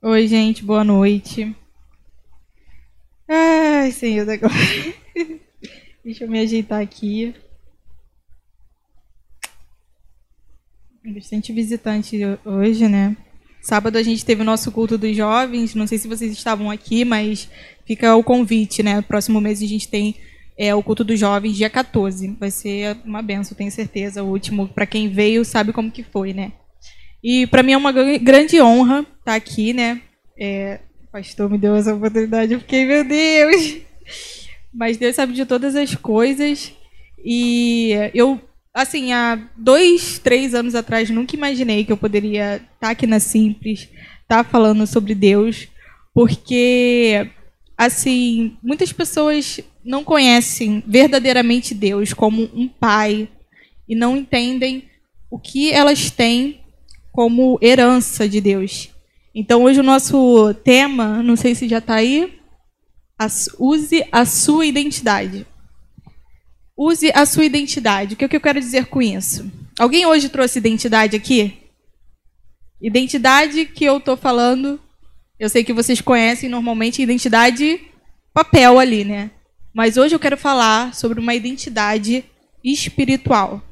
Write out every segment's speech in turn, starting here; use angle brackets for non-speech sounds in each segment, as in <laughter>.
Oi, gente, boa noite. Ai, Senhor da glória. <laughs> Deixa eu me ajeitar aqui. Bastante visitante hoje, né? Sábado a gente teve o nosso culto dos jovens. Não sei se vocês estavam aqui, mas fica o convite, né? Próximo mês a gente tem é, o culto dos jovens, dia 14. Vai ser uma benção, tenho certeza. O último, para quem veio, sabe como que foi, né? E para mim é uma grande honra estar tá aqui, né? É, o pastor me deu essa oportunidade, eu fiquei, meu Deus! <laughs> Mas Deus sabe de todas as coisas. E eu, assim, há dois, três anos atrás, nunca imaginei que eu poderia estar tá aqui na Simples, estar tá falando sobre Deus, porque, assim, muitas pessoas não conhecem verdadeiramente Deus como um pai e não entendem o que elas têm como herança de Deus. Então, hoje o nosso tema, não sei se já está aí, use a sua identidade. Use a sua identidade. O que, é que eu quero dizer com isso? Alguém hoje trouxe identidade aqui? Identidade que eu estou falando, eu sei que vocês conhecem normalmente identidade papel ali, né? Mas hoje eu quero falar sobre uma identidade espiritual.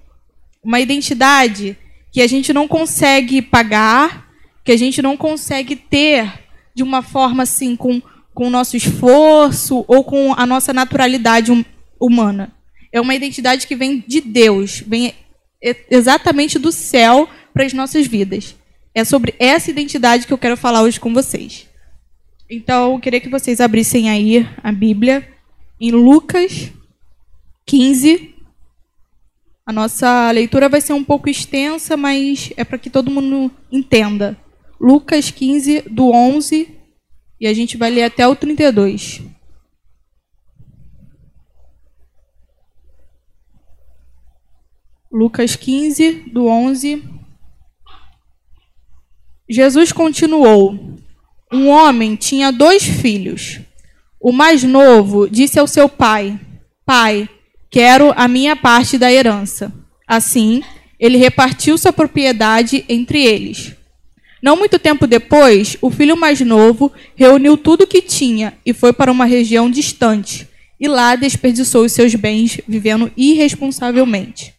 Uma identidade que a gente não consegue pagar, que a gente não consegue ter de uma forma assim, com, com o nosso esforço ou com a nossa naturalidade hum, humana. É uma identidade que vem de Deus, vem exatamente do céu para as nossas vidas. É sobre essa identidade que eu quero falar hoje com vocês. Então, eu queria que vocês abrissem aí a Bíblia em Lucas 15, a nossa leitura vai ser um pouco extensa, mas é para que todo mundo entenda. Lucas 15, do 11, e a gente vai ler até o 32. Lucas 15, do 11. Jesus continuou: Um homem tinha dois filhos. O mais novo disse ao seu pai: Pai, Quero a minha parte da herança. Assim, ele repartiu sua propriedade entre eles. Não muito tempo depois, o filho mais novo reuniu tudo o que tinha e foi para uma região distante, e lá desperdiçou os seus bens vivendo irresponsavelmente.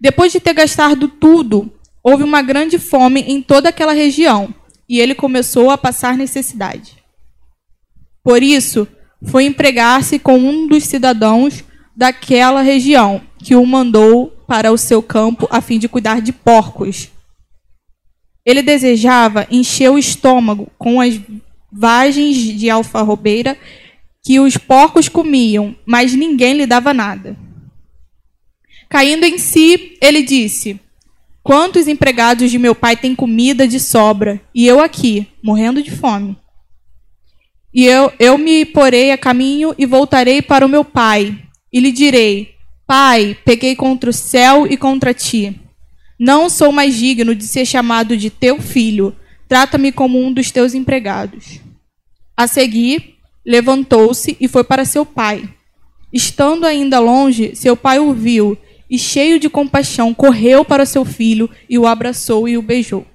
Depois de ter gastado tudo, houve uma grande fome em toda aquela região, e ele começou a passar necessidade. Por isso, foi empregar-se com um dos cidadãos daquela região, que o mandou para o seu campo a fim de cuidar de porcos. Ele desejava encher o estômago com as vagens de alfarrobeira que os porcos comiam, mas ninguém lhe dava nada. Caindo em si, ele disse: Quantos empregados de meu pai têm comida de sobra, e eu aqui, morrendo de fome? E eu, eu me porei a caminho e voltarei para o meu pai, e lhe direi: Pai, peguei contra o céu e contra ti. Não sou mais digno de ser chamado de teu filho. Trata-me como um dos teus empregados. A seguir, levantou-se e foi para seu pai. Estando ainda longe, seu pai o viu e, cheio de compaixão, correu para seu filho e o abraçou e o beijou.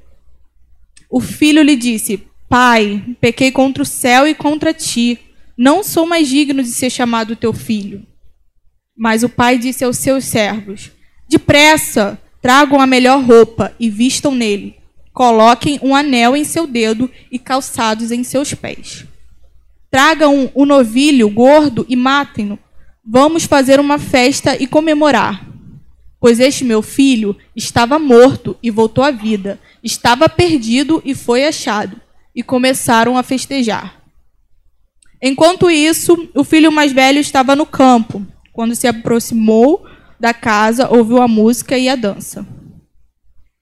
O filho lhe disse: Pai, pequei contra o céu e contra ti. Não sou mais digno de ser chamado teu filho. Mas o pai disse aos seus servos: Depressa, tragam a melhor roupa e vistam nele. Coloquem um anel em seu dedo e calçados em seus pés. Tragam o um novilho gordo e matem-no. Vamos fazer uma festa e comemorar. Pois este meu filho estava morto e voltou à vida, estava perdido e foi achado. E começaram a festejar. Enquanto isso, o filho mais velho estava no campo. Quando se aproximou da casa, ouviu a música e a dança.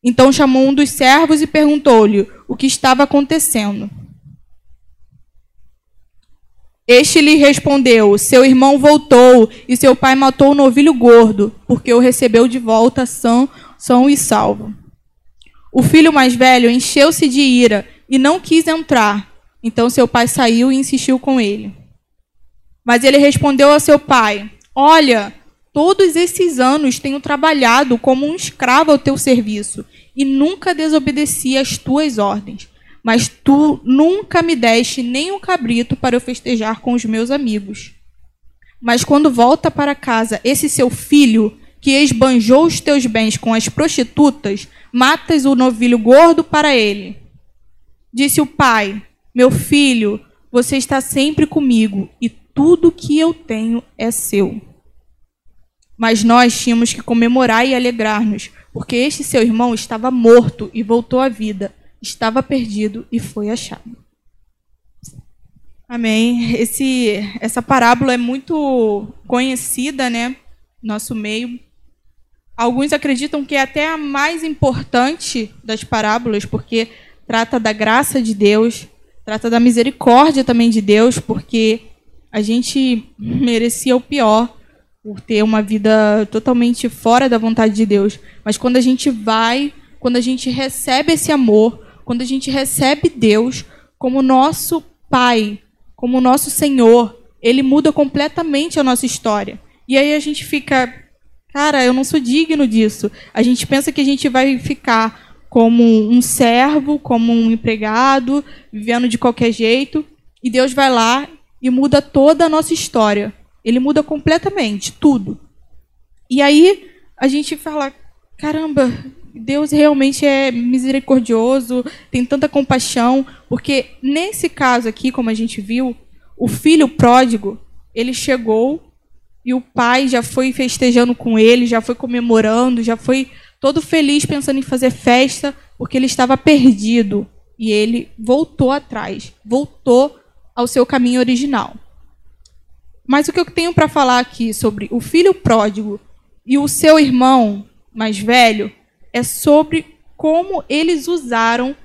Então chamou um dos servos e perguntou-lhe o que estava acontecendo. Este lhe respondeu: Seu irmão voltou e seu pai matou o novilho gordo, porque o recebeu de volta são, são e salvo. O filho mais velho encheu-se de ira e não quis entrar. Então seu pai saiu e insistiu com ele. Mas ele respondeu ao seu pai: Olha, todos esses anos tenho trabalhado como um escravo ao teu serviço e nunca desobedeci às tuas ordens. mas tu nunca me deste nem um cabrito para eu festejar com os meus amigos. Mas quando volta para casa esse seu filho, que esbanjou os teus bens com as prostitutas, matas o novilho gordo para ele. Disse o pai: Meu filho, você está sempre comigo e tudo que eu tenho é seu. Mas nós tínhamos que comemorar e alegrar-nos, porque este seu irmão estava morto e voltou à vida estava perdido e foi achado. Amém. Esse, essa parábola é muito conhecida, né? Nosso meio. Alguns acreditam que é até a mais importante das parábolas, porque trata da graça de Deus, trata da misericórdia também de Deus, porque a gente merecia o pior por ter uma vida totalmente fora da vontade de Deus. Mas quando a gente vai, quando a gente recebe esse amor, quando a gente recebe Deus como nosso Pai, como nosso Senhor, ele muda completamente a nossa história. E aí a gente fica, cara, eu não sou digno disso. A gente pensa que a gente vai ficar como um servo, como um empregado, vivendo de qualquer jeito, e Deus vai lá e muda toda a nossa história. Ele muda completamente tudo. E aí a gente fala, caramba, Deus realmente é misericordioso, tem tanta compaixão, porque nesse caso aqui, como a gente viu, o filho pródigo, ele chegou e o pai já foi festejando com ele, já foi comemorando, já foi todo feliz pensando em fazer festa, porque ele estava perdido e ele voltou atrás, voltou ao seu caminho original. Mas o que eu tenho para falar aqui sobre o filho pródigo e o seu irmão mais velho é sobre como eles usaram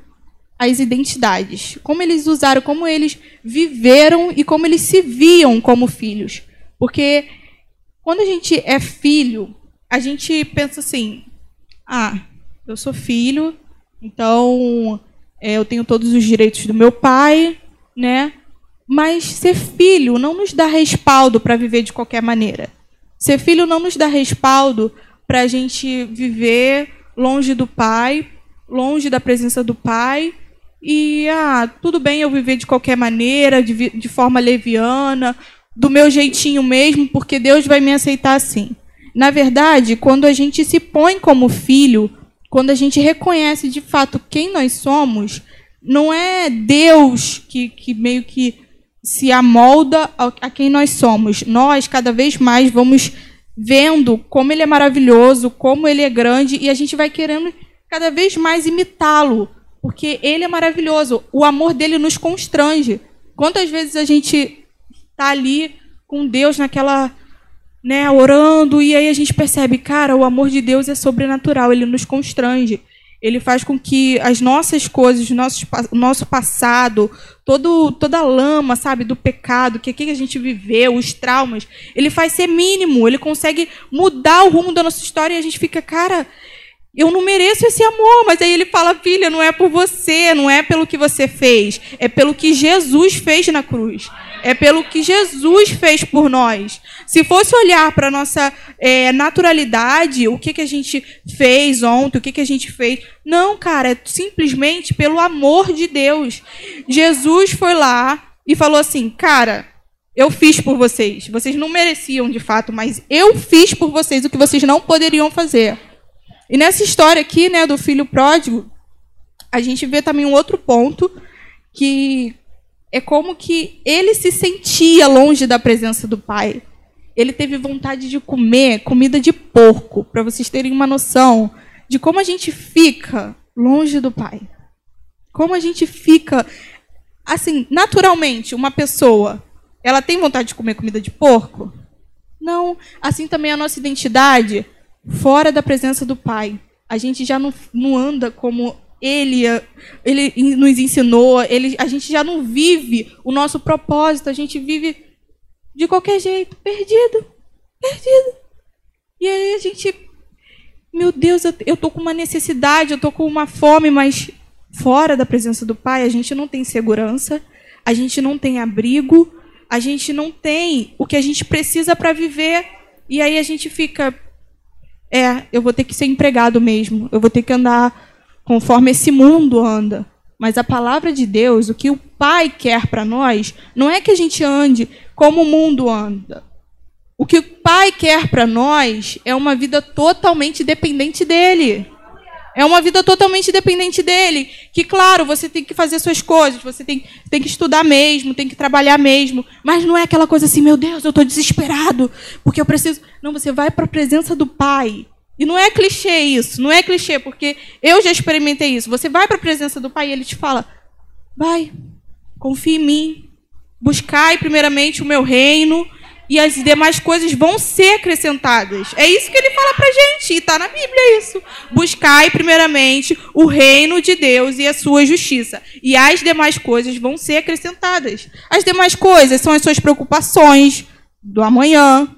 as identidades, como eles usaram, como eles viveram e como eles se viam como filhos. Porque quando a gente é filho, a gente pensa assim: ah, eu sou filho, então é, eu tenho todos os direitos do meu pai, né? Mas ser filho não nos dá respaldo para viver de qualquer maneira. Ser filho não nos dá respaldo para a gente viver longe do pai, longe da presença do pai. E, ah, tudo bem eu viver de qualquer maneira, de, de forma leviana, do meu jeitinho mesmo, porque Deus vai me aceitar assim. Na verdade, quando a gente se põe como filho, quando a gente reconhece de fato quem nós somos, não é Deus que, que meio que se amolda a quem nós somos. Nós, cada vez mais, vamos vendo como ele é maravilhoso, como ele é grande, e a gente vai querendo cada vez mais imitá-lo, porque ele é maravilhoso. O amor dele nos constrange. Quantas vezes a gente está ali com Deus naquela, né, orando, e aí a gente percebe, cara, o amor de Deus é sobrenatural, ele nos constrange. Ele faz com que as nossas coisas, o nosso passado, todo, toda a lama, sabe, do pecado, que aqui a gente viveu, os traumas, ele faz ser mínimo, ele consegue mudar o rumo da nossa história e a gente fica, cara, eu não mereço esse amor, mas aí ele fala, filha, não é por você, não é pelo que você fez, é pelo que Jesus fez na cruz. É pelo que Jesus fez por nós. Se fosse olhar para a nossa é, naturalidade, o que, que a gente fez ontem, o que, que a gente fez. Não, cara, é simplesmente pelo amor de Deus. Jesus foi lá e falou assim: cara, eu fiz por vocês. Vocês não mereciam de fato, mas eu fiz por vocês o que vocês não poderiam fazer. E nessa história aqui, né, do filho pródigo, a gente vê também um outro ponto que é como que ele se sentia longe da presença do pai. Ele teve vontade de comer comida de porco, para vocês terem uma noção de como a gente fica longe do pai. Como a gente fica assim, naturalmente, uma pessoa, ela tem vontade de comer comida de porco? Não, assim também a nossa identidade fora da presença do pai. A gente já não, não anda como ele, ele nos ensinou, ele, a gente já não vive o nosso propósito, a gente vive de qualquer jeito, perdido, perdido. E aí a gente, meu Deus, eu, eu tô com uma necessidade, eu tô com uma fome, mas fora da presença do Pai, a gente não tem segurança, a gente não tem abrigo, a gente não tem o que a gente precisa para viver. E aí a gente fica, é, eu vou ter que ser empregado mesmo, eu vou ter que andar conforme esse mundo anda. Mas a palavra de Deus, o que o Pai quer para nós, não é que a gente ande como o mundo anda. O que o Pai quer para nós é uma vida totalmente dependente dele. É uma vida totalmente dependente dele. Que, claro, você tem que fazer suas coisas, você tem, tem que estudar mesmo, tem que trabalhar mesmo. Mas não é aquela coisa assim, meu Deus, eu estou desesperado, porque eu preciso. Não, você vai para a presença do Pai. E não é clichê isso, não é clichê, porque eu já experimentei isso. Você vai para a presença do Pai e ele te fala: vai, confie em mim, buscai primeiramente o meu reino e as demais coisas vão ser acrescentadas. É isso que ele fala para gente, e está na Bíblia isso. Buscai primeiramente o reino de Deus e a sua justiça, e as demais coisas vão ser acrescentadas. As demais coisas são as suas preocupações do amanhã,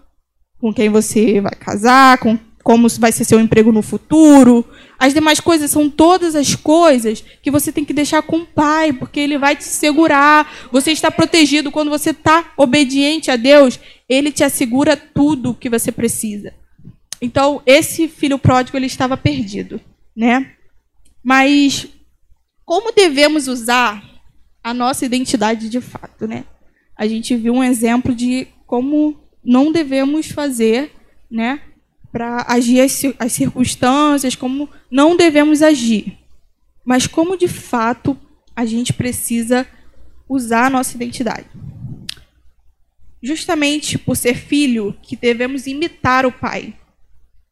com quem você vai casar, com como vai ser seu emprego no futuro. As demais coisas são todas as coisas que você tem que deixar com o pai, porque ele vai te segurar. Você está protegido quando você está obediente a Deus, ele te assegura tudo o que você precisa. Então, esse filho pródigo ele estava perdido, né? Mas como devemos usar a nossa identidade de fato, né? A gente viu um exemplo de como não devemos fazer, né? Para agir as, as circunstâncias, como não devemos agir, mas como de fato a gente precisa usar a nossa identidade. Justamente por ser filho, que devemos imitar o pai.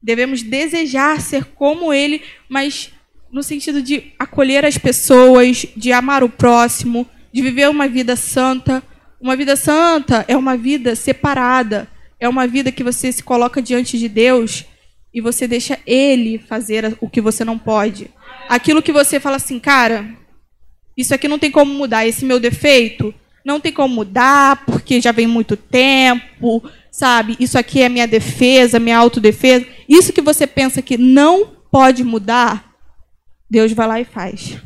Devemos desejar ser como ele, mas no sentido de acolher as pessoas, de amar o próximo, de viver uma vida santa. Uma vida santa é uma vida separada é uma vida que você se coloca diante de Deus e você deixa Ele fazer o que você não pode. Aquilo que você fala assim, cara, isso aqui não tem como mudar, esse meu defeito não tem como mudar, porque já vem muito tempo, sabe? Isso aqui é minha defesa, minha autodefesa. Isso que você pensa que não pode mudar, Deus vai lá e faz.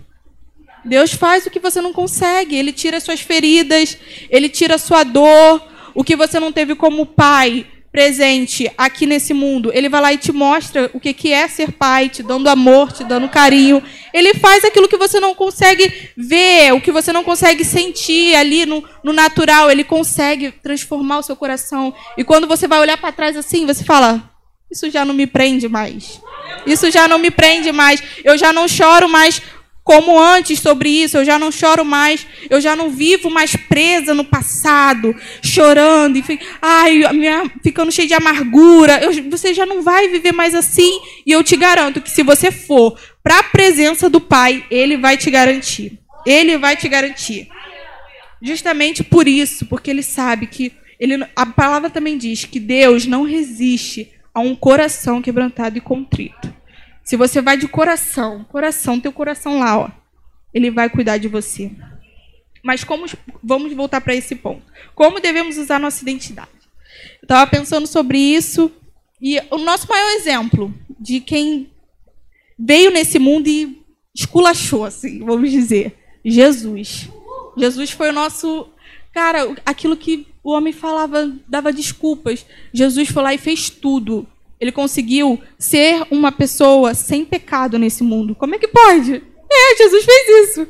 Deus faz o que você não consegue. Ele tira suas feridas, ele tira sua dor, o que você não teve como pai presente aqui nesse mundo, ele vai lá e te mostra o que é ser pai, te dando amor, te dando carinho. Ele faz aquilo que você não consegue ver, o que você não consegue sentir ali no, no natural. Ele consegue transformar o seu coração. E quando você vai olhar para trás assim, você fala: Isso já não me prende mais. Isso já não me prende mais. Eu já não choro mais como antes sobre isso, eu já não choro mais, eu já não vivo mais presa no passado, chorando, enfim, ai, minha, ficando cheia de amargura. Eu, você já não vai viver mais assim, e eu te garanto que se você for para a presença do Pai, Ele vai te garantir. Ele vai te garantir. Justamente por isso, porque Ele sabe que ele, a palavra também diz que Deus não resiste a um coração quebrantado e contrito. Se você vai de coração, coração, teu coração lá, ó, ele vai cuidar de você. Mas como vamos voltar para esse ponto? Como devemos usar nossa identidade? Eu estava pensando sobre isso e o nosso maior exemplo de quem veio nesse mundo e esculachou, assim, vamos dizer, Jesus. Jesus foi o nosso cara, aquilo que o homem falava, dava desculpas. Jesus foi lá e fez tudo. Ele conseguiu ser uma pessoa sem pecado nesse mundo. Como é que pode? É, Jesus fez isso.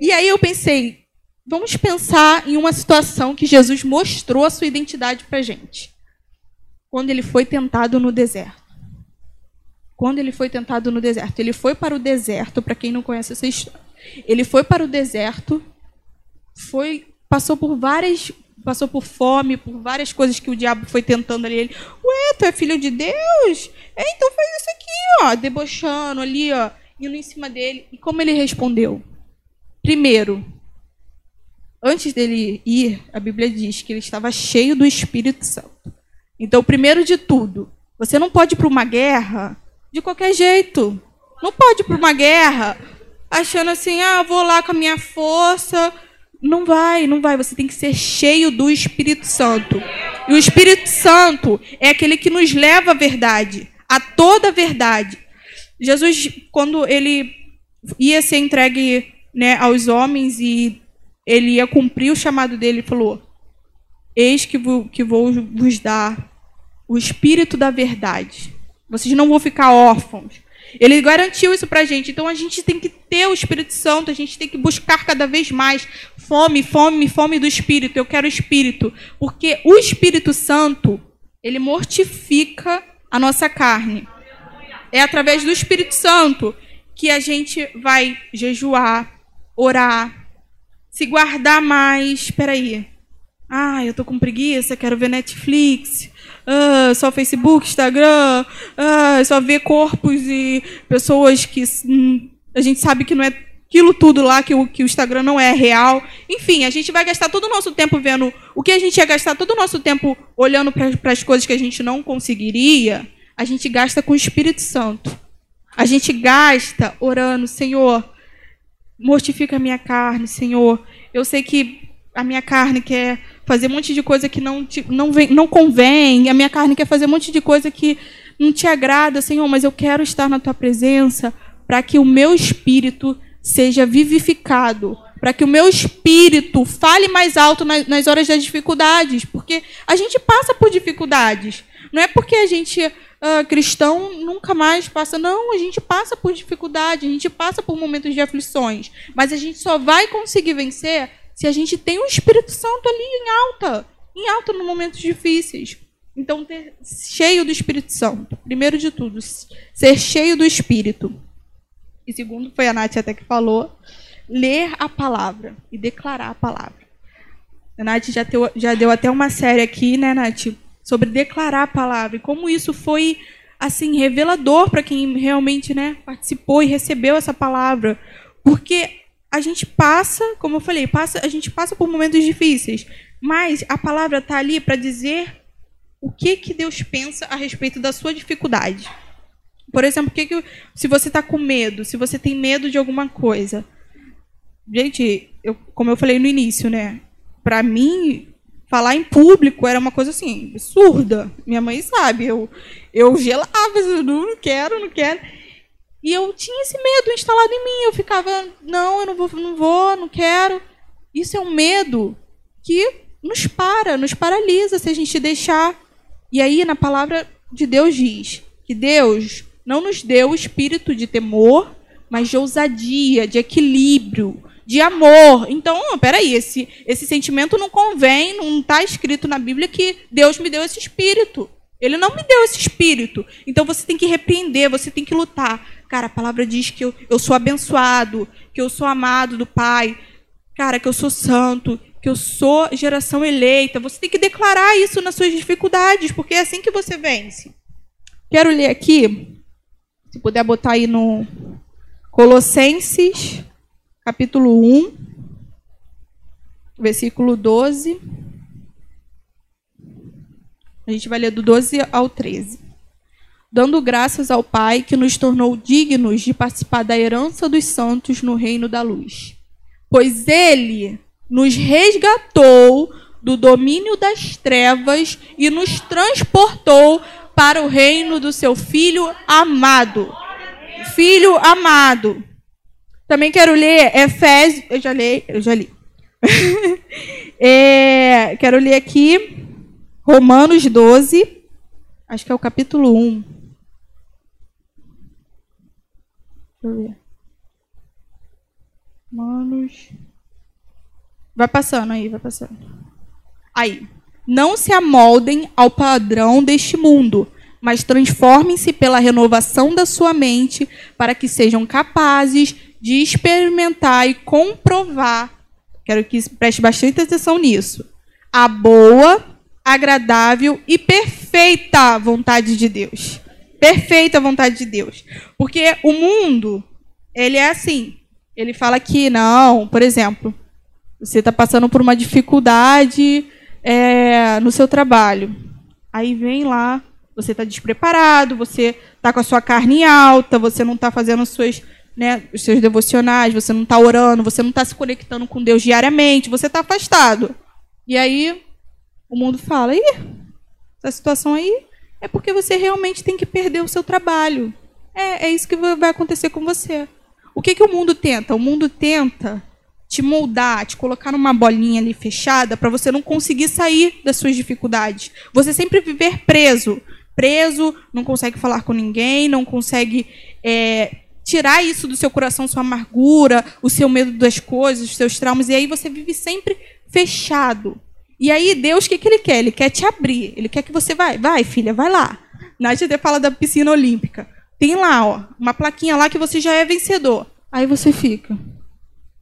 E aí eu pensei, vamos pensar em uma situação que Jesus mostrou a sua identidade para gente. Quando ele foi tentado no deserto. Quando ele foi tentado no deserto. Ele foi para o deserto, para quem não conhece essa história. Ele foi para o deserto, foi passou por várias passou por fome, por várias coisas que o diabo foi tentando ali. Ele, ué, tu é filho de Deus? É, então faz isso aqui, ó, debochando ali, ó, indo em cima dele. E como ele respondeu? Primeiro, antes dele ir, a Bíblia diz que ele estava cheio do Espírito Santo. Então, primeiro de tudo, você não pode ir para uma guerra de qualquer jeito. Não pode ir para uma guerra achando assim, ah, vou lá com a minha força, não vai, não vai. Você tem que ser cheio do Espírito Santo. E o Espírito Santo é aquele que nos leva à verdade, a toda a verdade. Jesus, quando ele ia ser entregue né, aos homens e ele ia cumprir o chamado dele, falou: Eis que vou, que vou vos dar o Espírito da verdade. Vocês não vão ficar órfãos. Ele garantiu isso pra gente. Então a gente tem que ter o Espírito Santo, a gente tem que buscar cada vez mais fome, fome, fome do Espírito. Eu quero Espírito, porque o Espírito Santo, ele mortifica a nossa carne. É através do Espírito Santo que a gente vai jejuar, orar, se guardar mais. Espera aí. Ah, eu tô com preguiça, quero ver Netflix. Ah, só Facebook, Instagram. Ah, só ver corpos e pessoas que hum, a gente sabe que não é aquilo tudo lá, que o, que o Instagram não é real. Enfim, a gente vai gastar todo o nosso tempo vendo o que a gente ia gastar todo o nosso tempo olhando para as coisas que a gente não conseguiria a gente gasta com o Espírito Santo. A gente gasta orando, Senhor, mortifica a minha carne, Senhor. Eu sei que a minha carne quer fazer um monte de coisa que não, te, não, vem, não convém, a minha carne quer fazer um monte de coisa que não te agrada, Senhor, mas eu quero estar na tua presença para que o meu espírito seja vivificado, para que o meu espírito fale mais alto nas, nas horas das dificuldades, porque a gente passa por dificuldades. Não é porque a gente uh, cristão nunca mais passa. Não, a gente passa por dificuldade, a gente passa por momentos de aflições. Mas a gente só vai conseguir vencer se a gente tem o Espírito Santo ali em alta em alta nos momentos difíceis. Então, ter cheio do Espírito Santo. Primeiro de tudo, ser cheio do Espírito. E segundo, foi a Nath até que falou, ler a palavra e declarar a palavra. A Nath já, já deu até uma série aqui, né, Nath? sobre declarar a palavra e como isso foi assim revelador para quem realmente, né, participou e recebeu essa palavra, porque a gente passa, como eu falei, passa, a gente passa por momentos difíceis, mas a palavra está ali para dizer o que que Deus pensa a respeito da sua dificuldade. Por exemplo, que que, se você está com medo, se você tem medo de alguma coisa, gente, eu, como eu falei no início, né? Para mim, falar em público era uma coisa assim, absurda. Minha mãe sabe, eu, eu gelava, eu não quero, não quero. E eu tinha esse medo instalado em mim. Eu ficava, não, eu não vou, não vou, não quero. Isso é um medo que nos para, nos paralisa se a gente deixar. E aí, na palavra de Deus diz que Deus não nos deu o espírito de temor, mas de ousadia, de equilíbrio, de amor. Então, peraí, esse, esse sentimento não convém, não está escrito na Bíblia que Deus me deu esse espírito. Ele não me deu esse espírito. Então você tem que repreender, você tem que lutar. Cara, a palavra diz que eu, eu sou abençoado, que eu sou amado do Pai, cara, que eu sou santo, que eu sou geração eleita. Você tem que declarar isso nas suas dificuldades, porque é assim que você vence. Quero ler aqui, se puder botar aí no Colossenses capítulo 1, versículo 12. A gente vai ler do 12 ao 13. Dando graças ao Pai que nos tornou dignos de participar da herança dos santos no reino da luz. Pois ele nos resgatou do domínio das trevas e nos transportou para o reino do seu filho amado. Filho amado. Também quero ler Efésios. Eu já li, eu já li. <laughs> é, quero ler aqui Romanos 12. Acho que é o capítulo 1. Deixa eu ver. Romanos. Vai passando aí, vai passando. Aí. Não se amoldem ao padrão deste mundo, mas transformem-se pela renovação da sua mente para que sejam capazes de experimentar e comprovar, quero que preste bastante atenção nisso, a boa, agradável e perfeita vontade de Deus. Perfeita vontade de Deus. Porque o mundo, ele é assim. Ele fala que não, por exemplo, você está passando por uma dificuldade é, no seu trabalho. Aí vem lá, você está despreparado, você está com a sua carne alta, você não está fazendo as suas né, os seus devocionais, você não está orando, você não está se conectando com Deus diariamente, você está afastado. E aí o mundo fala: Ih, essa situação aí é porque você realmente tem que perder o seu trabalho. É, é isso que vai acontecer com você. O que, que o mundo tenta? O mundo tenta te moldar, te colocar numa bolinha ali fechada para você não conseguir sair das suas dificuldades. Você sempre viver preso. preso, não consegue falar com ninguém, não consegue é, tirar isso do seu coração, sua amargura, o seu medo das coisas, os seus traumas, e aí você vive sempre fechado. E aí, Deus, o que, que ele quer? Ele quer te abrir. Ele quer que você vai. Vai, filha, vai lá. Nath até fala da piscina olímpica. Tem lá, ó, uma plaquinha lá que você já é vencedor. Aí você fica.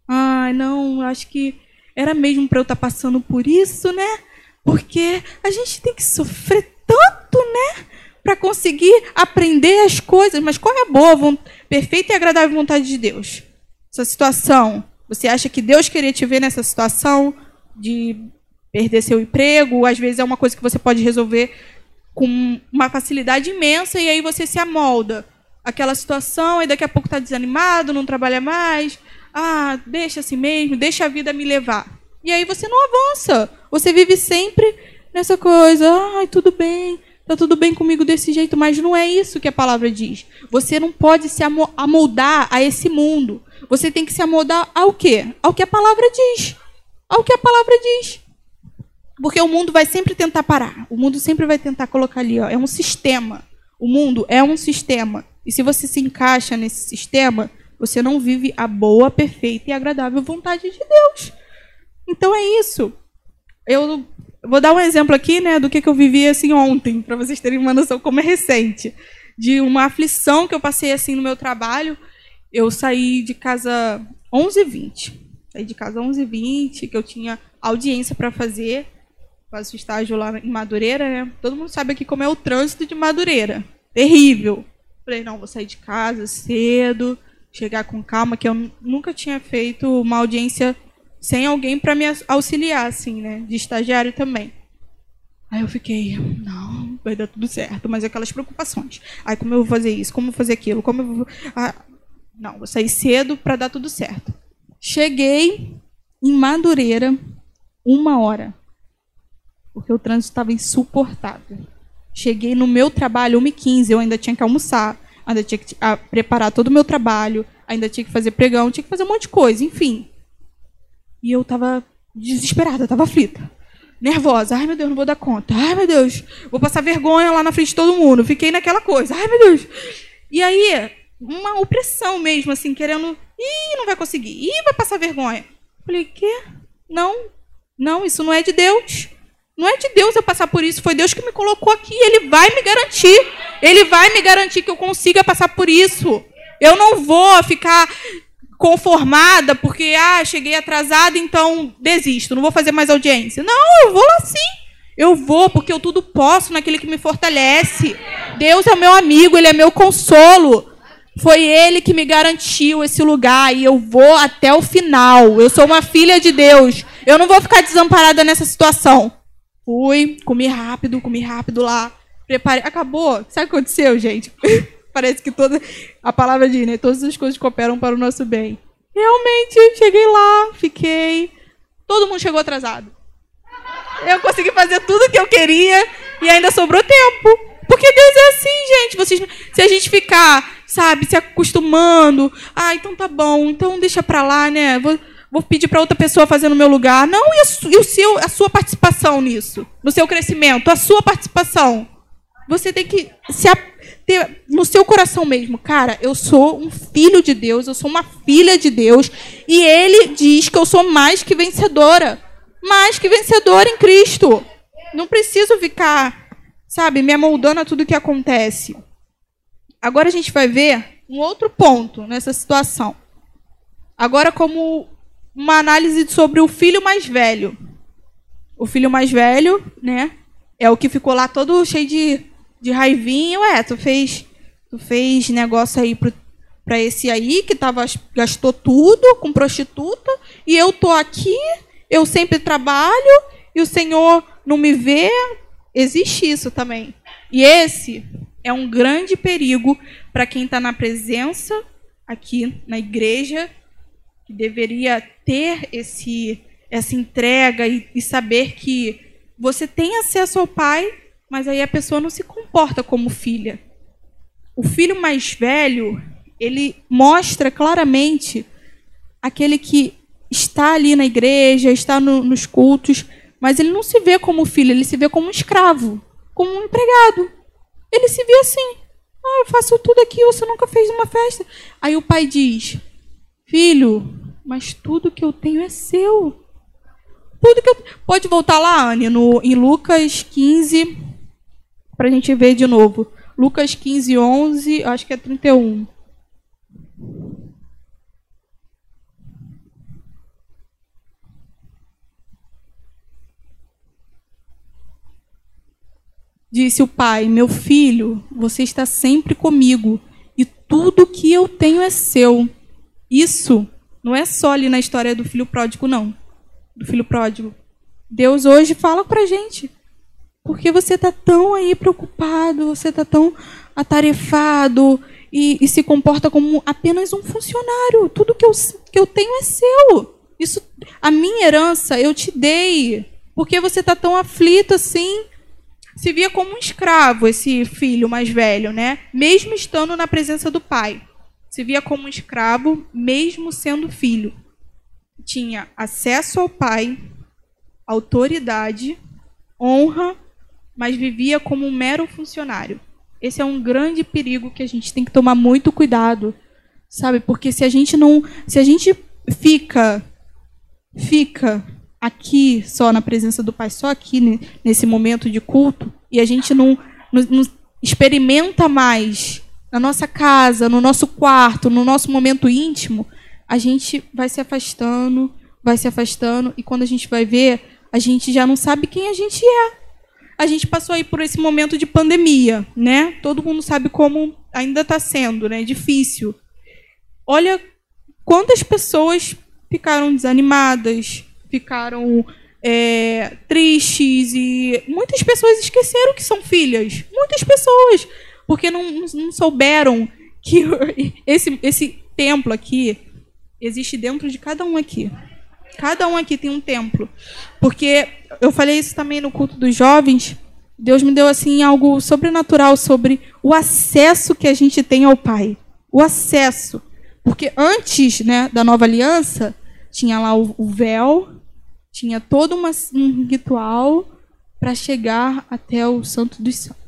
Ai, não, acho que era mesmo para eu estar tá passando por isso, né? Porque a gente tem que sofrer tanto, né? Para conseguir aprender as coisas. Mas qual é a boa, perfeita e agradável vontade de Deus? Essa situação. Você acha que Deus queria te ver nessa situação de perder seu emprego? Às vezes é uma coisa que você pode resolver com uma facilidade imensa e aí você se amolda aquela situação e daqui a pouco está desanimado, não trabalha mais. Ah, deixa assim mesmo, deixa a vida me levar. E aí você não avança. Você vive sempre nessa coisa. Ai, tudo bem, tá tudo bem comigo desse jeito, mas não é isso que a palavra diz. Você não pode se amoldar a esse mundo. Você tem que se amoldar ao quê? Ao que a palavra diz. Ao que a palavra diz. Porque o mundo vai sempre tentar parar. O mundo sempre vai tentar colocar ali, ó, é um sistema. O mundo é um sistema. E se você se encaixa nesse sistema, você não vive a boa, perfeita e agradável vontade de Deus. Então é isso. Eu vou dar um exemplo aqui, né, do que, que eu vivi assim ontem, para vocês terem uma noção como é recente, de uma aflição que eu passei assim no meu trabalho. Eu saí de casa 11h20. Saí de casa 11h20, que eu tinha audiência para fazer. Faço estágio lá em Madureira, né? Todo mundo sabe aqui como é o trânsito de Madureira. Terrível. Falei, não, vou sair de casa cedo, chegar com calma, que eu nunca tinha feito uma audiência sem alguém para me auxiliar, assim, né? De estagiário também. Aí eu fiquei, não, vai dar tudo certo, mas aquelas preocupações. Aí como eu vou fazer isso? Como eu vou fazer aquilo? Como eu vou... Ah, não, vou sair cedo para dar tudo certo. Cheguei em Madureira uma hora, porque o trânsito estava insuportável. Cheguei no meu trabalho 1h15, eu ainda tinha que almoçar, ainda tinha que preparar todo o meu trabalho, ainda tinha que fazer pregão, tinha que fazer um monte de coisa, enfim. E eu tava desesperada, tava aflita. Nervosa. Ai, meu Deus, não vou dar conta. Ai, meu Deus, vou passar vergonha lá na frente de todo mundo. Fiquei naquela coisa. Ai, meu Deus. E aí, uma opressão mesmo, assim, querendo. Ih, não vai conseguir. Ih, vai passar vergonha. Falei, quê? Não, não, isso não é de Deus. Não é de Deus eu passar por isso. Foi Deus que me colocou aqui. Ele vai me garantir. Ele vai me garantir que eu consiga passar por isso. Eu não vou ficar conformada porque ah, cheguei atrasada, então desisto, não vou fazer mais audiência. Não, eu vou lá sim. Eu vou porque eu tudo posso naquele que me fortalece. Deus é meu amigo, ele é meu consolo. Foi ele que me garantiu esse lugar e eu vou até o final. Eu sou uma filha de Deus. Eu não vou ficar desamparada nessa situação. Fui, comi rápido, comi rápido lá, preparei. Acabou. Sabe o que aconteceu, gente? <laughs> Parece que toda a palavra diz, né? Todas as coisas cooperam para o nosso bem. Realmente, cheguei lá, fiquei. Todo mundo chegou atrasado. Eu consegui fazer tudo o que eu queria e ainda sobrou tempo. Porque Deus é assim, gente. Vocês, se a gente ficar, sabe, se acostumando, ah, então tá bom, então deixa pra lá, né? Vou, vou pedir para outra pessoa fazer no meu lugar. Não, e, a, e o seu, a sua participação nisso, no seu crescimento, a sua participação. Você tem que se ter no seu coração mesmo, cara, eu sou um filho de Deus, eu sou uma filha de Deus, e ele diz que eu sou mais que vencedora. Mais que vencedora em Cristo. Não preciso ficar, sabe, me amoldando a tudo que acontece. Agora a gente vai ver um outro ponto nessa situação. Agora, como uma análise sobre o filho mais velho. O filho mais velho, né? É o que ficou lá todo cheio de de raivinha, ué, tu fez, tu fez negócio aí pro, pra esse aí que tava, gastou tudo com prostituta, e eu tô aqui, eu sempre trabalho, e o Senhor não me vê. Existe isso também. E esse é um grande perigo para quem está na presença aqui na igreja, que deveria ter esse, essa entrega e, e saber que você tem acesso ao Pai mas aí a pessoa não se comporta como filha. O filho mais velho, ele mostra claramente aquele que está ali na igreja, está no, nos cultos, mas ele não se vê como filho, ele se vê como um escravo, como um empregado. Ele se via assim. Ah, eu faço tudo aqui, você nunca fez uma festa. Aí o pai diz: Filho, mas tudo que eu tenho é seu. Tudo que eu... Pode voltar lá, Anne, no, em Lucas 15, para a gente ver de novo. Lucas 15, 11, acho que é 31. Disse o pai: Meu filho, você está sempre comigo e tudo que eu tenho é seu. Isso não é só ali na história do filho pródigo, não. Do filho pródigo. Deus hoje fala pra gente. Porque você está tão aí preocupado, você está tão atarefado e, e, se comporta como apenas um funcionário. Tudo que eu, que eu tenho é seu. Isso, a minha herança eu te dei. Porque você está tão aflito assim? se via como um escravo, esse filho mais velho, né? Mesmo estando na presença do pai. Se via como um escravo, mesmo sendo filho. Tinha acesso ao pai, autoridade, honra, mas vivia como um mero funcionário. Esse é um grande perigo que a gente tem que tomar muito cuidado, sabe? Porque se a gente não, se a gente fica fica aqui, só na presença do Pai, só aqui nesse momento de culto, e a gente não, não, não experimenta mais na nossa casa, no nosso quarto, no nosso momento íntimo, a gente vai se afastando, vai se afastando, e quando a gente vai ver, a gente já não sabe quem a gente é. A gente passou aí por esse momento de pandemia, né? Todo mundo sabe como ainda está sendo, né? Difícil. Olha quantas pessoas ficaram desanimadas, ficaram é, tristes e muitas pessoas esqueceram que são filhas. Muitas pessoas. Porque não, não souberam que <laughs> esse, esse templo aqui existe dentro de cada um aqui. Cada um aqui tem um templo. Porque eu falei isso também no culto dos jovens. Deus me deu assim algo sobrenatural sobre o acesso que a gente tem ao Pai. O acesso. Porque antes né, da nova aliança, tinha lá o, o véu, tinha todo uma, um ritual para chegar até o Santo dos Santos.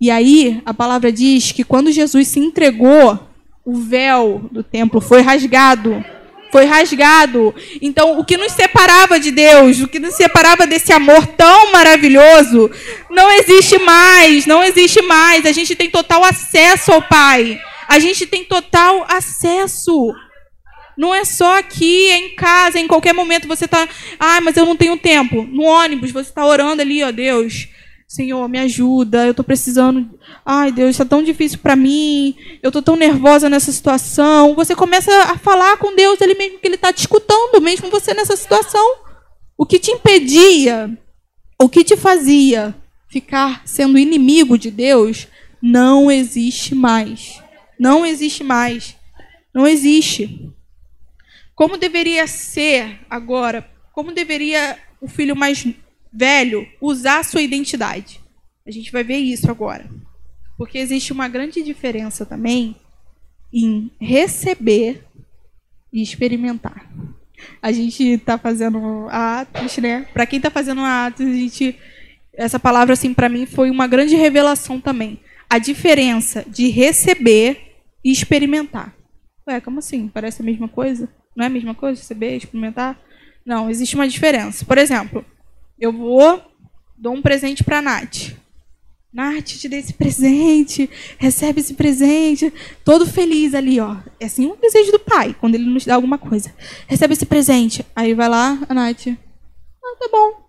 E aí, a palavra diz que quando Jesus se entregou, o véu do templo foi rasgado. Foi rasgado. Então, o que nos separava de Deus, o que nos separava desse amor tão maravilhoso, não existe mais. Não existe mais. A gente tem total acesso ao Pai. A gente tem total acesso. Não é só aqui, é em casa, em qualquer momento você está. Ah, mas eu não tenho tempo. No ônibus, você está orando ali, ó, Deus. Senhor, me ajuda, eu estou precisando. Ai, Deus, está tão difícil para mim, eu estou tão nervosa nessa situação. Você começa a falar com Deus, ele mesmo que ele está te escutando, mesmo você nessa situação. O que te impedia, o que te fazia ficar sendo inimigo de Deus, não existe mais. Não existe mais. Não existe. Como deveria ser agora? Como deveria o filho mais velho usar a sua identidade? A gente vai ver isso agora. Porque existe uma grande diferença também em receber e experimentar. A gente está fazendo atos, né? Para quem está fazendo atos, a gente essa palavra assim para mim foi uma grande revelação também. A diferença de receber e experimentar. Ué, como assim? Parece a mesma coisa? Não é a mesma coisa receber, experimentar? Não, existe uma diferença. Por exemplo, eu vou, dou um presente para a Nath. Nath, te dei esse presente, recebe esse presente, todo feliz ali, ó. É assim um desejo do pai, quando ele nos dá alguma coisa. Recebe esse presente. Aí vai lá, a Nath. Ah, tá bom.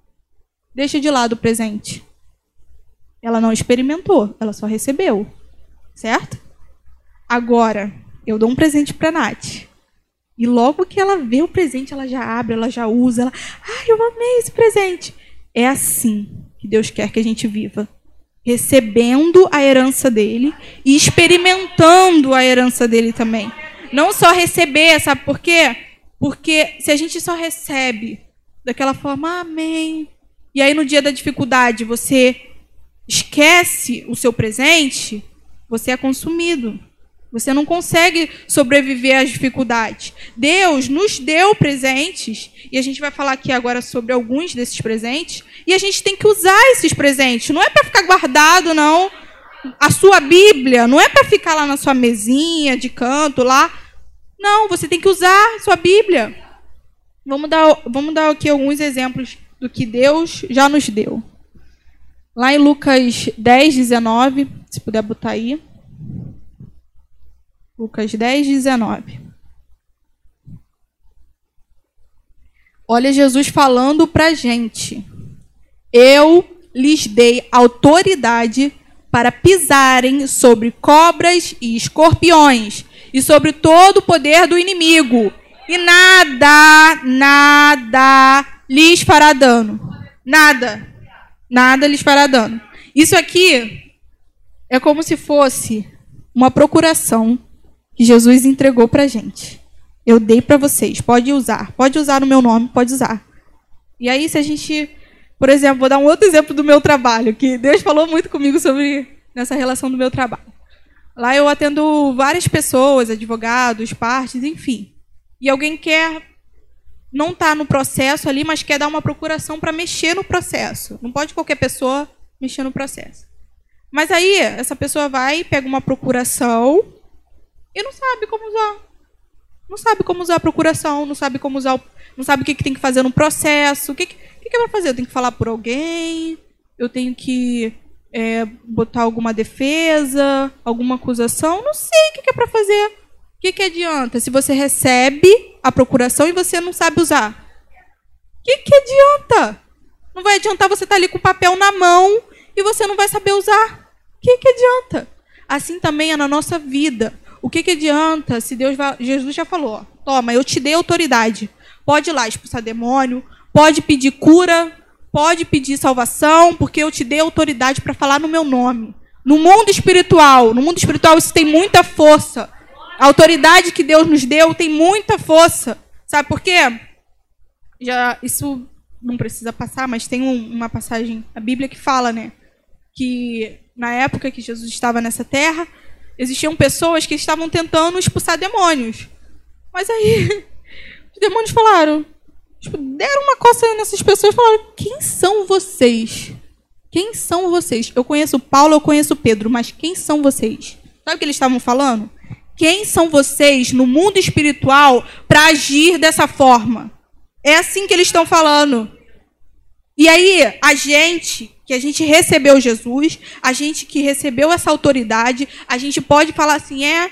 Deixa de lado o presente. Ela não experimentou, ela só recebeu. Certo? Agora, eu dou um presente para Nath. E logo que ela vê o presente, ela já abre, ela já usa, ela, ai, eu amei esse presente. É assim que Deus quer que a gente viva, recebendo a herança dele e experimentando a herança dele também. Não só receber, sabe por quê? Porque se a gente só recebe daquela forma, amém. E aí no dia da dificuldade você esquece o seu presente, você é consumido. Você não consegue sobreviver às dificuldades. Deus nos deu presentes, e a gente vai falar aqui agora sobre alguns desses presentes, e a gente tem que usar esses presentes. Não é para ficar guardado, não. a sua Bíblia não é para ficar lá na sua mesinha de canto lá. Não, você tem que usar a sua Bíblia. Vamos dar, vamos dar aqui alguns exemplos do que Deus já nos deu. Lá em Lucas 10, 19, se puder botar aí. Lucas 10, 19. Olha Jesus falando para gente. Eu lhes dei autoridade para pisarem sobre cobras e escorpiões e sobre todo o poder do inimigo. E nada, nada lhes fará dano. Nada. Nada lhes fará dano. Isso aqui é como se fosse uma procuração que Jesus entregou para gente. Eu dei para vocês, pode usar. Pode usar no meu nome, pode usar. E aí, se a gente por exemplo, vou dar um outro exemplo do meu trabalho, que Deus falou muito comigo sobre nessa relação do meu trabalho. Lá eu atendo várias pessoas, advogados, partes, enfim. E alguém quer não está no processo ali, mas quer dar uma procuração para mexer no processo. Não pode qualquer pessoa mexer no processo. Mas aí essa pessoa vai, pega uma procuração e não sabe como usar. Não sabe como usar a procuração, não sabe como usar, o, não sabe o que, que tem que fazer no processo, o que, que que, que é para fazer? Eu tenho que falar por alguém? Eu tenho que é, botar alguma defesa, alguma acusação? Não sei o que, que é para fazer. O que, que adianta se você recebe a procuração e você não sabe usar? O que, que adianta? Não vai adiantar você estar tá ali com o papel na mão e você não vai saber usar. O que, que adianta? Assim também é na nossa vida. O que, que adianta se Deus vai. Jesus já falou: ó, toma, eu te dei autoridade. Pode ir lá expulsar demônio, pode pedir cura, pode pedir salvação, porque eu te dei autoridade para falar no meu nome. No mundo espiritual, no mundo espiritual isso tem muita força. A autoridade que Deus nos deu tem muita força. Sabe por quê? Já isso não precisa passar, mas tem um, uma passagem a Bíblia que fala, né, que na época que Jesus estava nessa terra, existiam pessoas que estavam tentando expulsar demônios. Mas aí <laughs> os demônios falaram: Tipo, deram uma coça nessas pessoas e falaram: quem são vocês? Quem são vocês? Eu conheço Paulo, eu conheço Pedro, mas quem são vocês? Sabe o que eles estavam falando? Quem são vocês no mundo espiritual para agir dessa forma? É assim que eles estão falando. E aí, a gente, que a gente recebeu Jesus, a gente que recebeu essa autoridade, a gente pode falar assim: é,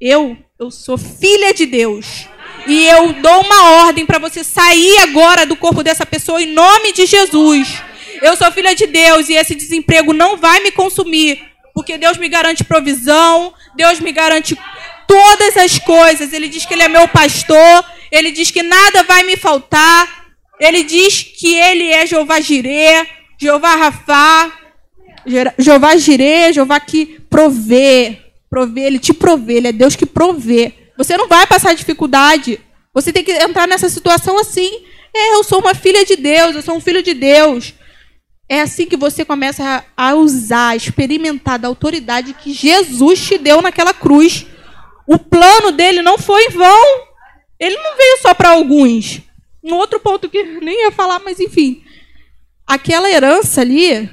eu, eu sou filha de Deus. E eu dou uma ordem para você sair agora do corpo dessa pessoa em nome de Jesus. Eu sou filha de Deus e esse desemprego não vai me consumir, porque Deus me garante provisão, Deus me garante todas as coisas. Ele diz que ele é meu pastor, ele diz que nada vai me faltar. Ele diz que ele é Jeová Jirê, Jeová Rafá, Jeová Jirê, Jeová que provê, provê, ele te provê, ele é Deus que provê. Você não vai passar dificuldade. Você tem que entrar nessa situação assim. É, eu sou uma filha de Deus, eu sou um filho de Deus. É assim que você começa a usar, a experimentar da autoridade que Jesus te deu naquela cruz. O plano dele não foi em vão. Ele não veio só para alguns. Um outro ponto que nem ia falar, mas enfim. Aquela herança ali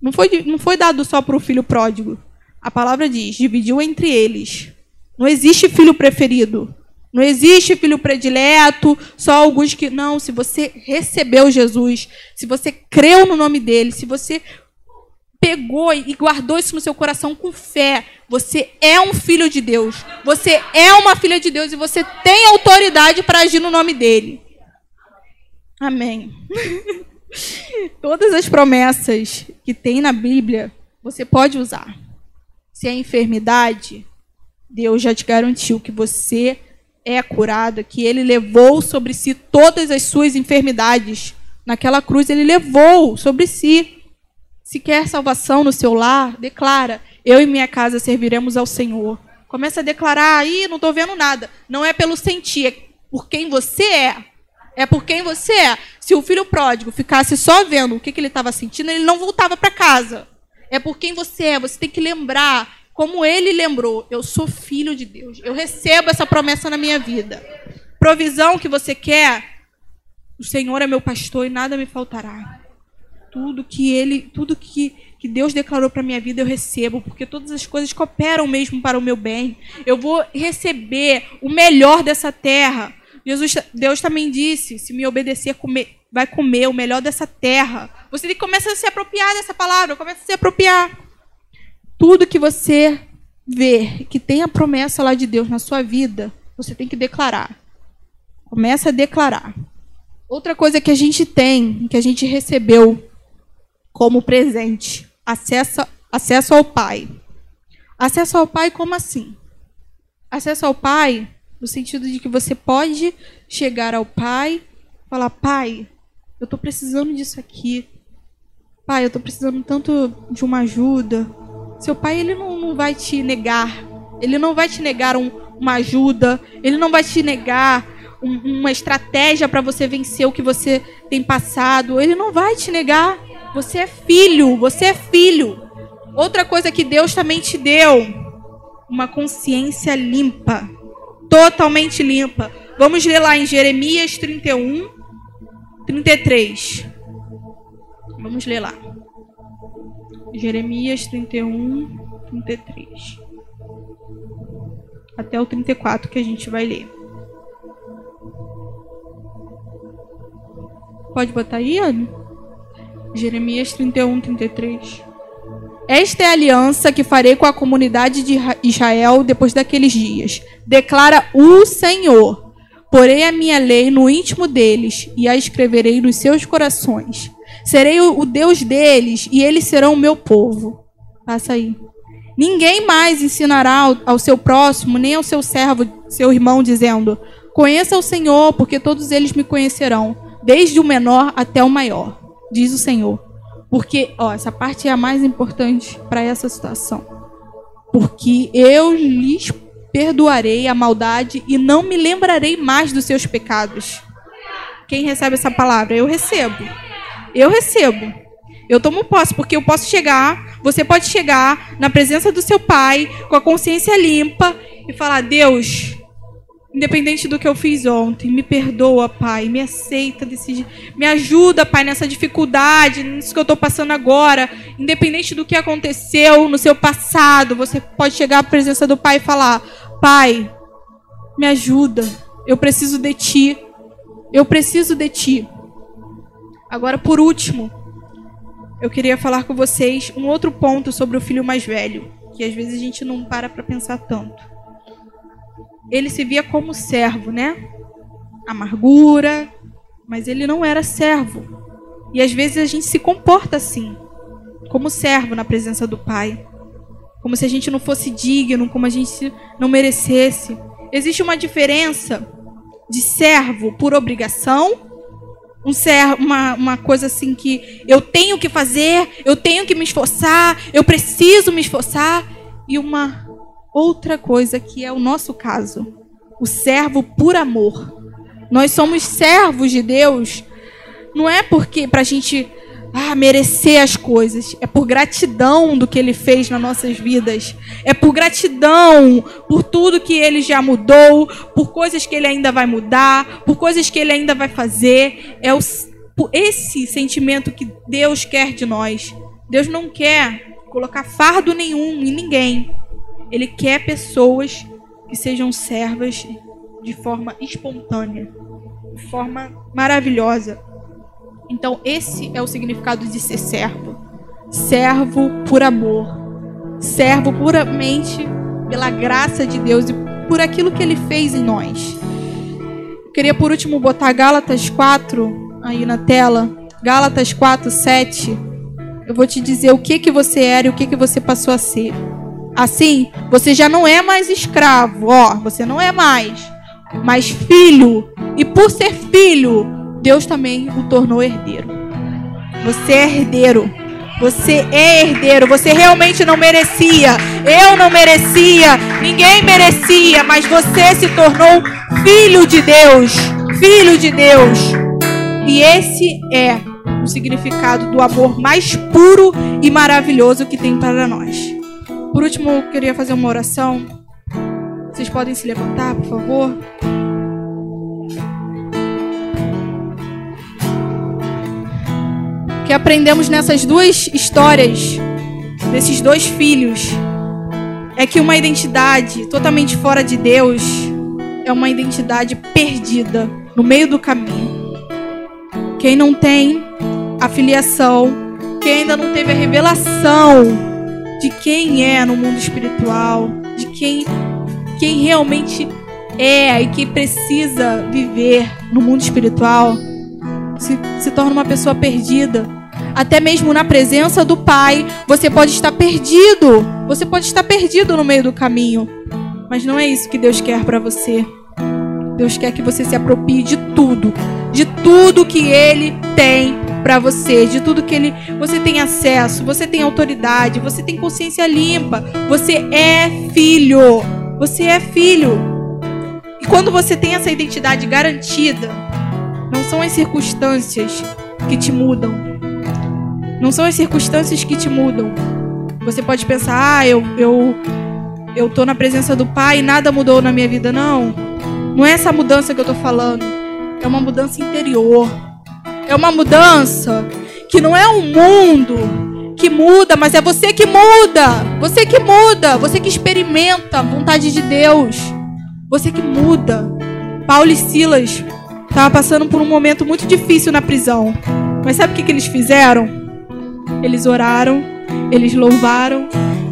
não foi, não foi dado só para o filho pródigo. A palavra diz: dividiu entre eles. Não existe filho preferido. Não existe filho predileto, só alguns que. Não, se você recebeu Jesus, se você creu no nome dele, se você pegou e guardou isso no seu coração com fé, você é um filho de Deus. Você é uma filha de Deus e você tem autoridade para agir no nome dele. Amém. <laughs> Todas as promessas que tem na Bíblia, você pode usar. Se é enfermidade, Deus já te garantiu que você é curado, que ele levou sobre si todas as suas enfermidades. Naquela cruz ele levou sobre si. Se quer salvação no seu lar, declara: Eu e minha casa serviremos ao Senhor. Começa a declarar: aí, não estou vendo nada. Não é pelo sentir, é por quem você é. É por quem você é. Se o filho pródigo ficasse só vendo o que, que ele estava sentindo, ele não voltava para casa. É por quem você é. Você tem que lembrar como ele lembrou, eu sou filho de Deus. Eu recebo essa promessa na minha vida. Provisão que você quer, o Senhor é meu pastor e nada me faltará. Tudo que ele, tudo que que Deus declarou para minha vida, eu recebo, porque todas as coisas cooperam mesmo para o meu bem. Eu vou receber o melhor dessa terra. Jesus, Deus também disse: se me obedecer, comer, vai comer o melhor dessa terra. Você começa a se apropriar dessa palavra, começa a se apropriar. Tudo que você vê que tem a promessa lá de Deus na sua vida, você tem que declarar. Começa a declarar. Outra coisa que a gente tem, que a gente recebeu como presente, acesso, acesso ao Pai. Acesso ao Pai como assim? Acesso ao Pai no sentido de que você pode chegar ao Pai, falar: "Pai, eu estou precisando disso aqui. Pai, eu estou precisando tanto de uma ajuda." Seu pai ele não, não vai te negar. Ele não vai te negar um, uma ajuda. Ele não vai te negar um, uma estratégia para você vencer o que você tem passado. Ele não vai te negar. Você é filho, você é filho. Outra coisa que Deus também te deu, uma consciência limpa, totalmente limpa. Vamos ler lá em Jeremias 31, 33. Vamos ler lá. Jeremias 31, 33. Até o 34 que a gente vai ler. Pode botar aí, Anne? Jeremias 31, 33. Esta é a aliança que farei com a comunidade de Israel depois daqueles dias. Declara o Senhor. Porei a minha lei no íntimo deles e a escreverei nos seus corações. Serei o Deus deles e eles serão o meu povo. Passa aí. Ninguém mais ensinará ao, ao seu próximo, nem ao seu servo, seu irmão, dizendo: Conheça o Senhor, porque todos eles me conhecerão, desde o menor até o maior, diz o Senhor. Porque, ó, essa parte é a mais importante para essa situação. Porque eu lhes perdoarei a maldade e não me lembrarei mais dos seus pecados. Quem recebe essa palavra? Eu recebo. Eu recebo. Eu tomo posse, porque eu posso chegar, você pode chegar na presença do seu pai, com a consciência limpa, e falar: Deus, independente do que eu fiz ontem, me perdoa, pai, me aceita, desse, me ajuda, pai, nessa dificuldade, nisso que eu estou passando agora, independente do que aconteceu no seu passado, você pode chegar à presença do pai e falar: Pai, me ajuda, eu preciso de ti, eu preciso de ti. Agora, por último, eu queria falar com vocês um outro ponto sobre o filho mais velho, que às vezes a gente não para para pensar tanto. Ele se via como servo, né? Amargura, mas ele não era servo. E às vezes a gente se comporta assim, como servo na presença do Pai. Como se a gente não fosse digno, como a gente não merecesse. Existe uma diferença de servo por obrigação um ser, uma, uma coisa assim que eu tenho que fazer, eu tenho que me esforçar, eu preciso me esforçar, e uma outra coisa que é o nosso caso, o servo por amor. Nós somos servos de Deus, não é porque para a gente ah, merecer as coisas. É por gratidão do que ele fez nas nossas vidas. É por gratidão por tudo que ele já mudou, por coisas que ele ainda vai mudar, por coisas que ele ainda vai fazer. É o, esse sentimento que Deus quer de nós. Deus não quer colocar fardo nenhum em ninguém. Ele quer pessoas que sejam servas de forma espontânea, de forma maravilhosa. Então, esse é o significado de ser servo. Servo por amor. Servo puramente pela graça de Deus e por aquilo que ele fez em nós. Eu queria, por último, botar Gálatas 4 aí na tela. Gálatas 4, 7. Eu vou te dizer o que, que você era e o que, que você passou a ser. Assim, você já não é mais escravo, ó, você não é mais, mas filho. E por ser filho, Deus também o tornou herdeiro. Você é herdeiro. Você é herdeiro. Você realmente não merecia. Eu não merecia. Ninguém merecia. Mas você se tornou filho de Deus. Filho de Deus. E esse é o significado do amor mais puro e maravilhoso que tem para nós. Por último, eu queria fazer uma oração. Vocês podem se levantar, por favor? que aprendemos nessas duas histórias desses dois filhos é que uma identidade totalmente fora de Deus é uma identidade perdida no meio do caminho. Quem não tem a filiação, quem ainda não teve a revelação de quem é no mundo espiritual, de quem, quem realmente é e quem precisa viver no mundo espiritual, se, se torna uma pessoa perdida. Até mesmo na presença do Pai, você pode estar perdido. Você pode estar perdido no meio do caminho. Mas não é isso que Deus quer para você. Deus quer que você se aproprie de tudo, de tudo que Ele tem para você, de tudo que Ele, você tem acesso, você tem autoridade, você tem consciência limpa, você é filho, você é filho. E quando você tem essa identidade garantida, não são as circunstâncias que te mudam, não são as circunstâncias que te mudam. Você pode pensar, ah, eu, eu, eu tô na presença do Pai e nada mudou na minha vida. Não. Não é essa mudança que eu tô falando. É uma mudança interior. É uma mudança que não é o um mundo que muda, mas é você que muda. Você que muda. Você que experimenta a vontade de Deus. Você que muda. Paulo e Silas estavam passando por um momento muito difícil na prisão. Mas sabe o que, que eles fizeram? Eles oraram, eles louvaram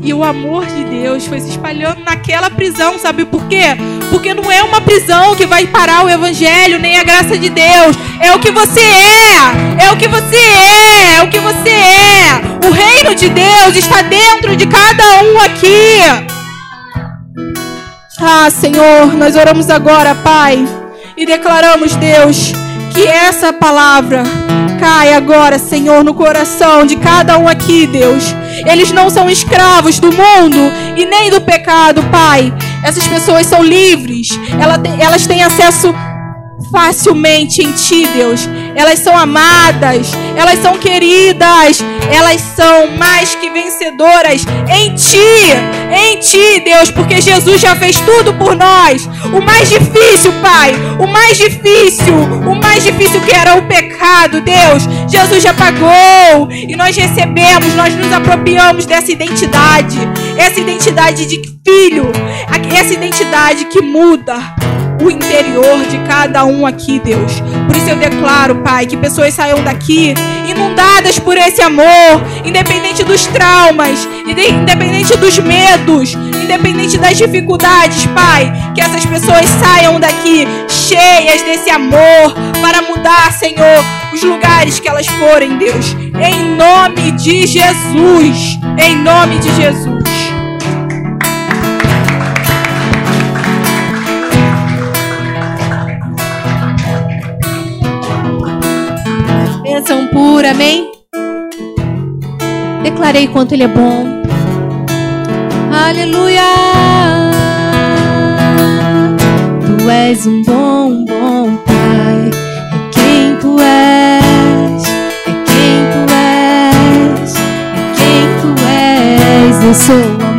e o amor de Deus foi se espalhando naquela prisão, sabe por quê? Porque não é uma prisão que vai parar o evangelho, nem a graça de Deus. É o que você é. É o que você é. É o que você é. O reino de Deus está dentro de cada um aqui. Ah, Senhor, nós oramos agora, Pai, e declaramos, Deus, que essa palavra cai agora, Senhor, no coração de cada um aqui, Deus. Eles não são escravos do mundo e nem do pecado, Pai. Essas pessoas são livres. Elas têm acesso facilmente em Ti, Deus. Elas são amadas, elas são queridas, elas são mais que vencedoras em Ti, em Ti, Deus, porque Jesus já fez tudo por nós. O mais difícil, Pai, o mais difícil, o mais difícil que era o pecado, Deus, Jesus já pagou e nós recebemos, nós nos apropriamos dessa identidade, essa identidade de filho, essa identidade que muda o interior de cada um aqui, Deus. Por isso eu declaro, Pai, que pessoas saiam daqui inundadas por esse amor, independente dos traumas, independente dos medos, independente das dificuldades, Pai. Que essas pessoas saiam daqui cheias desse amor para mudar, Senhor, os lugares que elas forem, Deus. Em nome de Jesus. Em nome de Jesus. Amém? Declarei quanto Ele é bom. Aleluia! Tu és um bom, bom Pai. É quem Tu és, é quem Tu és, é quem Tu és. Eu sou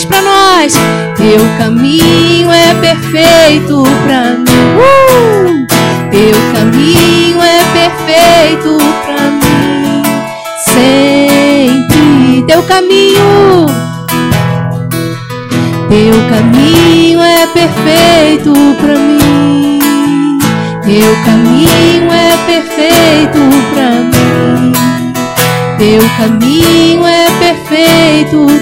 diz nós: Teu caminho é perfeito para mim. Uh! Teu caminho é perfeito para mim. Sempre teu caminho. Teu caminho é perfeito para mim. Teu caminho é perfeito para mim. Teu caminho é perfeito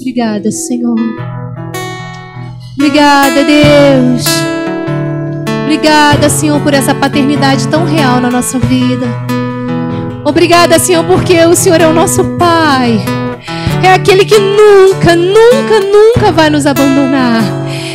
Obrigada, Senhor. Obrigada, Deus. Obrigada, Senhor, por essa paternidade tão real na nossa vida. Obrigada, Senhor, porque o Senhor é o nosso Pai. É aquele que nunca, nunca, nunca vai nos abandonar.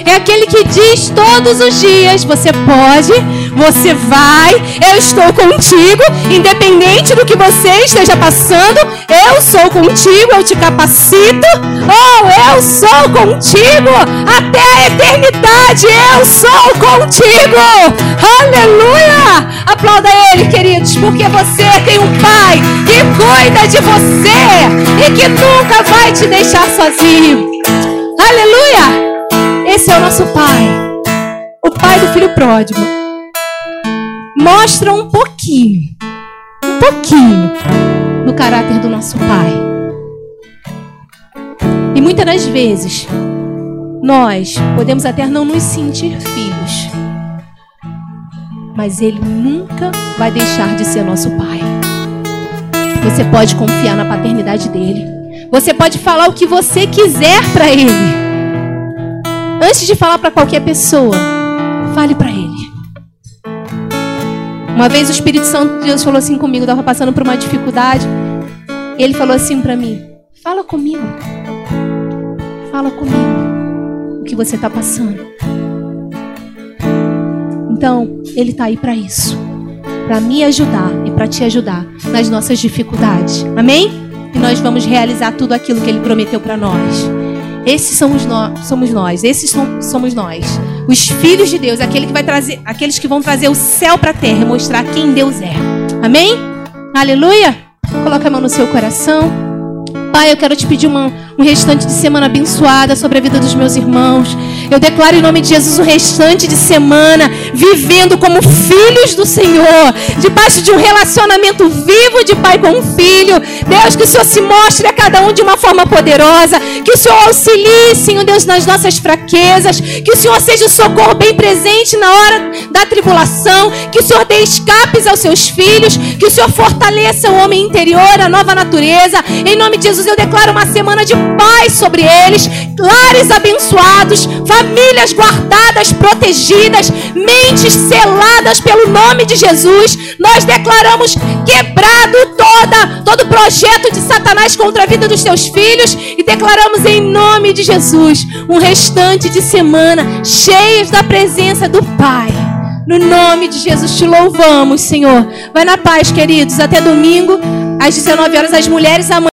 É aquele que diz todos os dias: você pode, você vai, eu estou contigo, independente do que você esteja passando, eu sou contigo, eu te capacito. Oh, eu sou contigo até a eternidade, eu sou contigo. Aleluia! Aplauda ele, queridos, porque você tem um pai que cuida de você e que nunca vai te deixar sozinho. Aleluia! Esse é o nosso pai, o pai do filho pródigo. Mostra um pouquinho, um pouquinho do caráter do nosso pai. E muitas das vezes, nós podemos até não nos sentir filhos, mas ele nunca vai deixar de ser nosso pai. Você pode confiar na paternidade dele. Você pode falar o que você quiser para ele. Antes de falar para qualquer pessoa, fale para ele. Uma vez o Espírito Santo de Deus falou assim comigo, estava passando por uma dificuldade. Ele falou assim para mim: Fala comigo. Fala comigo o que você está passando. Então, Ele está aí para isso para me ajudar e para te ajudar nas nossas dificuldades. Amém? E nós vamos realizar tudo aquilo que Ele prometeu para nós. Esses somos nós, somos nós. Esses somos nós. Os filhos de Deus, aquele que vai trazer, aqueles que vão trazer o céu para a terra, mostrar quem Deus é. Amém? Aleluia. Coloca a mão no seu coração. Pai, eu quero te pedir uma, um restante de semana abençoada sobre a vida dos meus irmãos. Eu declaro em nome de Jesus o restante de semana vivendo como filhos do Senhor, debaixo de um relacionamento vivo de pai com filho. Deus, que o Senhor se mostre a cada um de uma forma poderosa, que o Senhor auxilie, Senhor Deus, nas nossas fraquezas, que o Senhor seja o socorro bem presente na hora da tribulação, que o Senhor dê escapes aos seus filhos, que o Senhor fortaleça o homem interior, a nova natureza. Em nome de Jesus, eu declaro uma semana de paz sobre eles, lares abençoados, famílias guardadas, protegidas, mentes seladas pelo nome de Jesus. Nós declaramos quebrado toda todo projeto de Satanás contra a vida dos teus filhos e declaramos em nome de Jesus um restante de semana cheios da presença do Pai. No nome de Jesus te louvamos, Senhor. Vai na paz, queridos. Até domingo, às 19 horas, as mulheres amanhã.